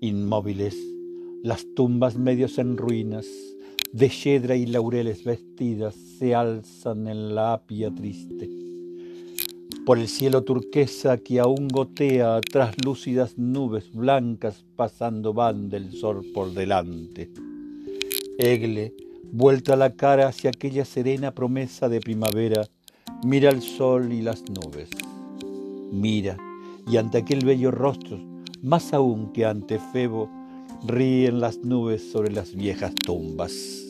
inmóviles, las tumbas medios en ruinas, de yedra y laureles vestidas, se alzan en la apia triste. Por el cielo turquesa que aún gotea, traslúcidas nubes blancas pasando van del sol por delante. Egle, vuelta la cara hacia aquella serena promesa de primavera, mira el sol y las nubes. Mira, y ante aquel bello rostro, más aún que ante Febo, ríen las nubes sobre las viejas tumbas.